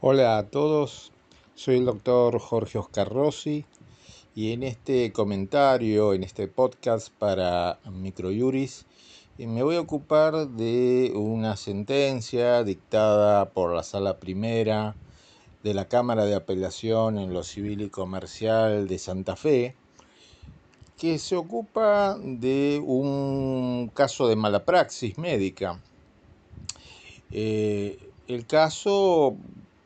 Hola a todos, soy el doctor Jorge Oscar Rossi y en este comentario, en este podcast para Microjuris, eh, me voy a ocupar de una sentencia dictada por la Sala Primera de la Cámara de Apelación en lo Civil y Comercial de Santa Fe, que se ocupa de un caso de mala praxis médica. Eh, el caso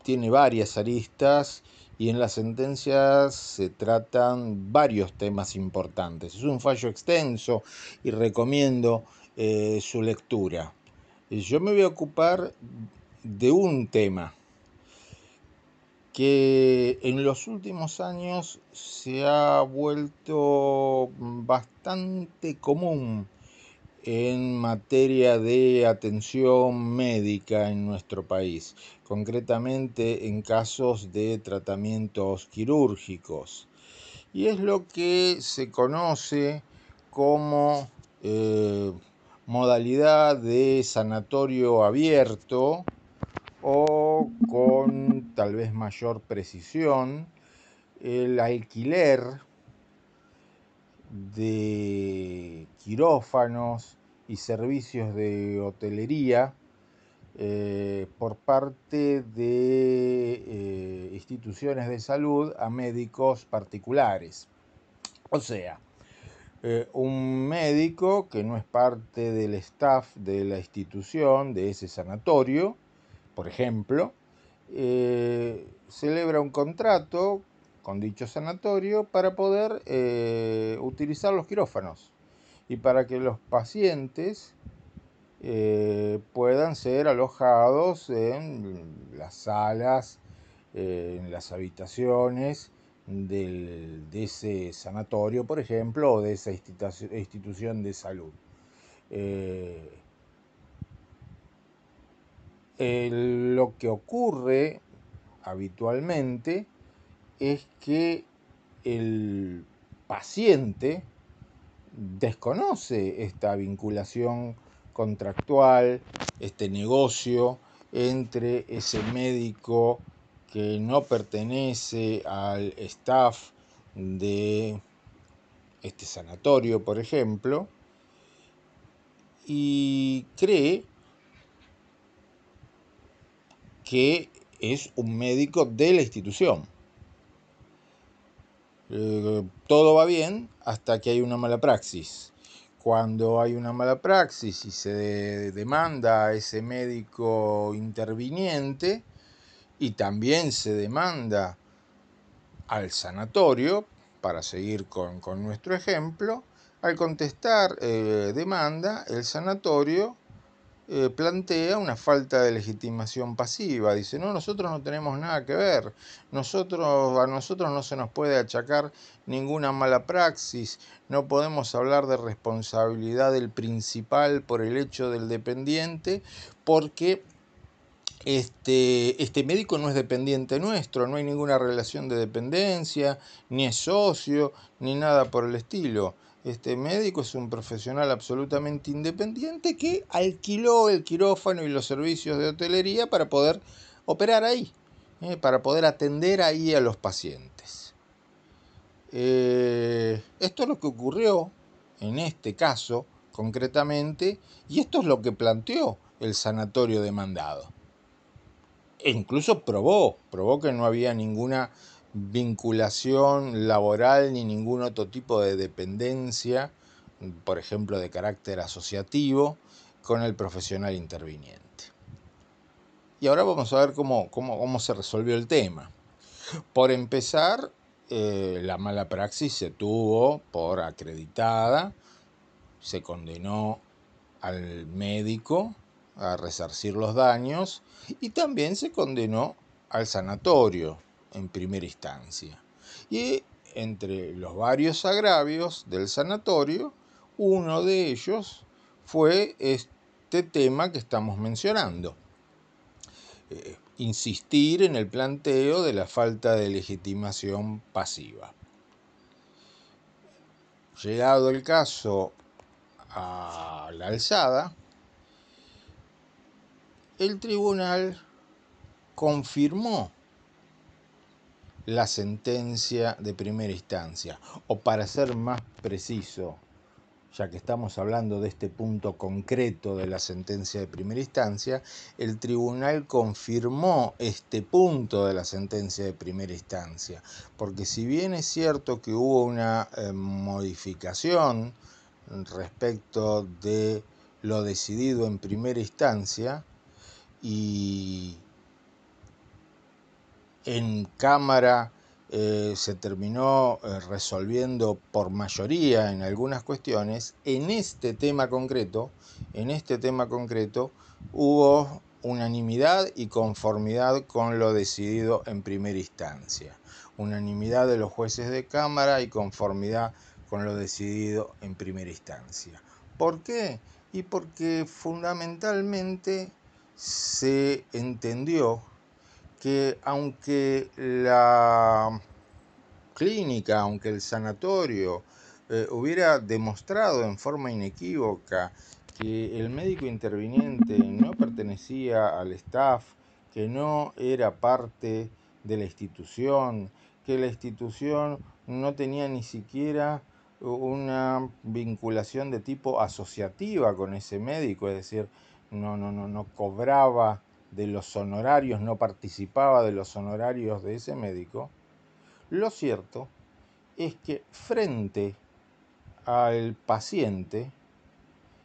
tiene varias aristas y en las sentencias se tratan varios temas importantes. Es un fallo extenso y recomiendo eh, su lectura. Yo me voy a ocupar de un tema que en los últimos años se ha vuelto bastante común en materia de atención médica en nuestro país, concretamente en casos de tratamientos quirúrgicos. Y es lo que se conoce como eh, modalidad de sanatorio abierto o con tal vez mayor precisión el alquiler de quirófanos y servicios de hotelería eh, por parte de eh, instituciones de salud a médicos particulares. O sea, eh, un médico que no es parte del staff de la institución, de ese sanatorio, por ejemplo, celebra un contrato con dicho sanatorio para poder eh, utilizar los quirófanos y para que los pacientes eh, puedan ser alojados en las salas, eh, en las habitaciones de ese sanatorio, por ejemplo, o de esa institución de salud. lo que ocurre habitualmente es que el paciente desconoce esta vinculación contractual, este negocio entre ese médico que no pertenece al staff de este sanatorio, por ejemplo, y cree que es un médico de la institución. Eh, todo va bien hasta que hay una mala praxis. Cuando hay una mala praxis y se demanda a ese médico interviniente y también se demanda al sanatorio, para seguir con, nuestro ejemplo, al contestar eh, demanda, el sanatorio eh, plantea una falta de legitimación pasiva. Dice, no, nosotros no tenemos nada que ver. Nosotros, a nosotros no se nos puede achacar ninguna mala praxis. No podemos hablar de responsabilidad del principal por el hecho del dependiente, porque este, este médico no es dependiente nuestro, no hay ninguna relación de dependencia, ni es socio, ni nada por el estilo. Este médico es un profesional absolutamente independiente que alquiló el quirófano y los servicios de hotelería para poder operar ahí, eh, para poder atender ahí a los pacientes. Eh, esto es lo que ocurrió en este caso concretamente y esto es lo que planteó el sanatorio demandado. E incluso probó, probó que no había ninguna vinculación laboral ni ningún otro tipo de dependencia, por ejemplo, de carácter asociativo, con el profesional interviniente. Y ahora vamos a ver cómo, cómo, se resolvió el tema. Por empezar, eh, la mala praxis se tuvo por acreditada, se condenó al médico a resarcir los daños y también se condenó al sanatorio en primera instancia. Y entre los varios agravios del sanatorio, uno de ellos fue este tema que estamos mencionando. Eh, insistir en el planteo de la falta de legitimación pasiva. Llegado el caso a la alzada, el tribunal confirmó la sentencia de primera instancia, o para ser más preciso, ya que estamos hablando de este punto concreto de la sentencia de primera instancia, el tribunal confirmó este punto de la sentencia de primera instancia, porque si bien es cierto que hubo una eh, modificación respecto de lo decidido en primera instancia y en Cámara eh, se terminó eh, resolviendo por mayoría en algunas cuestiones, en este tema concreto, en este tema concreto hubo unanimidad y conformidad con lo decidido en primera instancia. Unanimidad de los jueces de Cámara y conformidad con lo decidido en primera instancia. ¿Por qué? Y porque fundamentalmente se entendió que aunque la clínica, aunque el sanatorio eh, hubiera demostrado en forma inequívoca que el médico interviniente no pertenecía al staff, que no era parte de la institución, que la institución no tenía ni siquiera una vinculación de tipo asociativa con ese médico, es decir, no, no, no, no cobraba de los honorarios, no participaba de los honorarios de ese médico, lo cierto es que frente al paciente,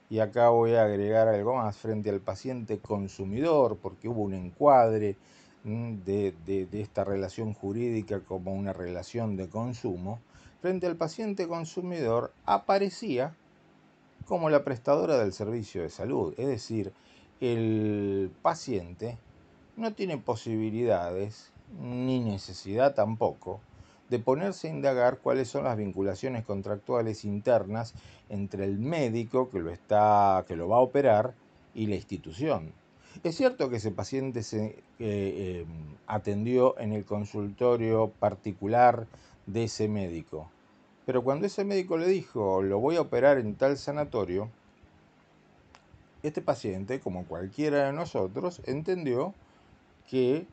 y acá voy a agregar algo más, frente al paciente consumidor, porque hubo un encuadre mm, de, de, esta relación jurídica como una relación de consumo, frente al paciente consumidor aparecía como la prestadora del servicio de salud, es decir, el paciente no tiene posibilidades ni necesidad tampoco de ponerse a indagar cuáles son las vinculaciones contractuales internas entre el médico que lo, está, que lo va a operar y la institución. Es cierto que ese paciente se eh, em, atendió en el consultorio particular de ese médico, pero cuando ese médico le dijo lo voy a operar en tal sanatorio, este paciente, como cualquiera de nosotros, entendió que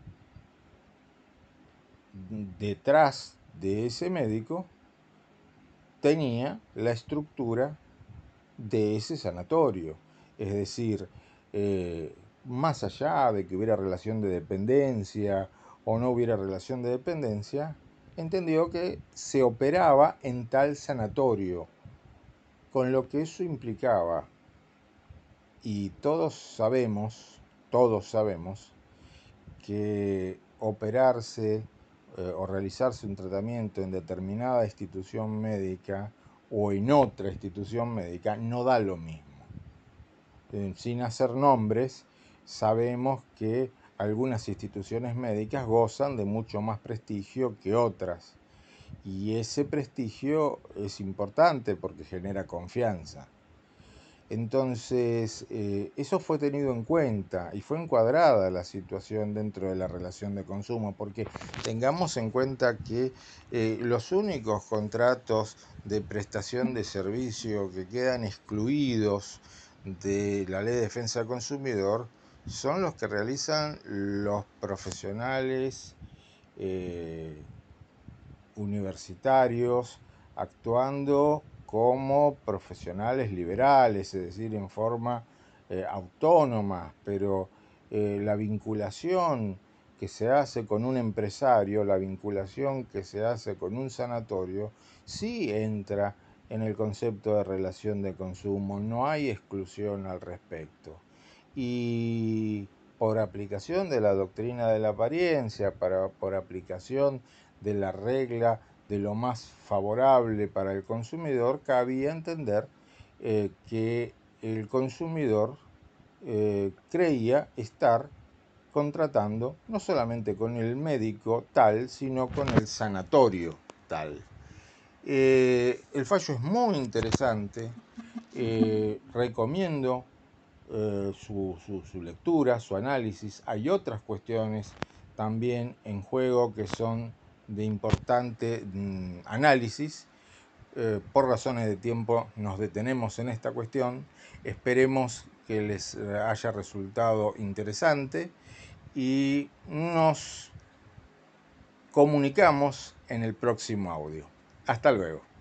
detrás de ese médico tenía la estructura de ese sanatorio. Es decir, eh, más allá de que hubiera relación de dependencia o no hubiera relación de dependencia, entendió que se operaba en tal sanatorio, con lo que eso implicaba y todos sabemos, todos sabemos, que operarse eh, o realizarse un tratamiento en determinada institución médica o en otra institución médica no da lo mismo. Sin hacer nombres, sabemos que algunas instituciones médicas gozan de mucho más prestigio que otras. Y ese prestigio es importante porque genera confianza. Entonces, eh, eso fue tenido en cuenta y fue encuadrada la situación dentro de la relación de consumo, porque tengamos en cuenta que eh, los únicos contratos de prestación de servicio que quedan excluidos de la ley de defensa del consumidor son los que realizan los profesionales eh, universitarios actuando como profesionales liberales, es decir, en forma eh, autónoma, pero eh, la vinculación que se hace con un empresario, la vinculación que se hace con un sanatorio, sí entra en el concepto de relación de consumo, no hay exclusión al respecto. Y por aplicación de la doctrina de la apariencia, para, por aplicación de la regla de lo más favorable para el consumidor, cabía entender eh, que el consumidor eh, creía estar contratando no solamente con el médico tal, sino con el sanatorio tal. Eh, el fallo es muy interesante, recomiendo su, su lectura, su análisis. Hay otras cuestiones también en juego que son de importante mm, análisis. Eh, por razones de tiempo nos detenemos en esta cuestión. Esperemos que les haya resultado interesante y nos comunicamos en el próximo audio. Hasta luego.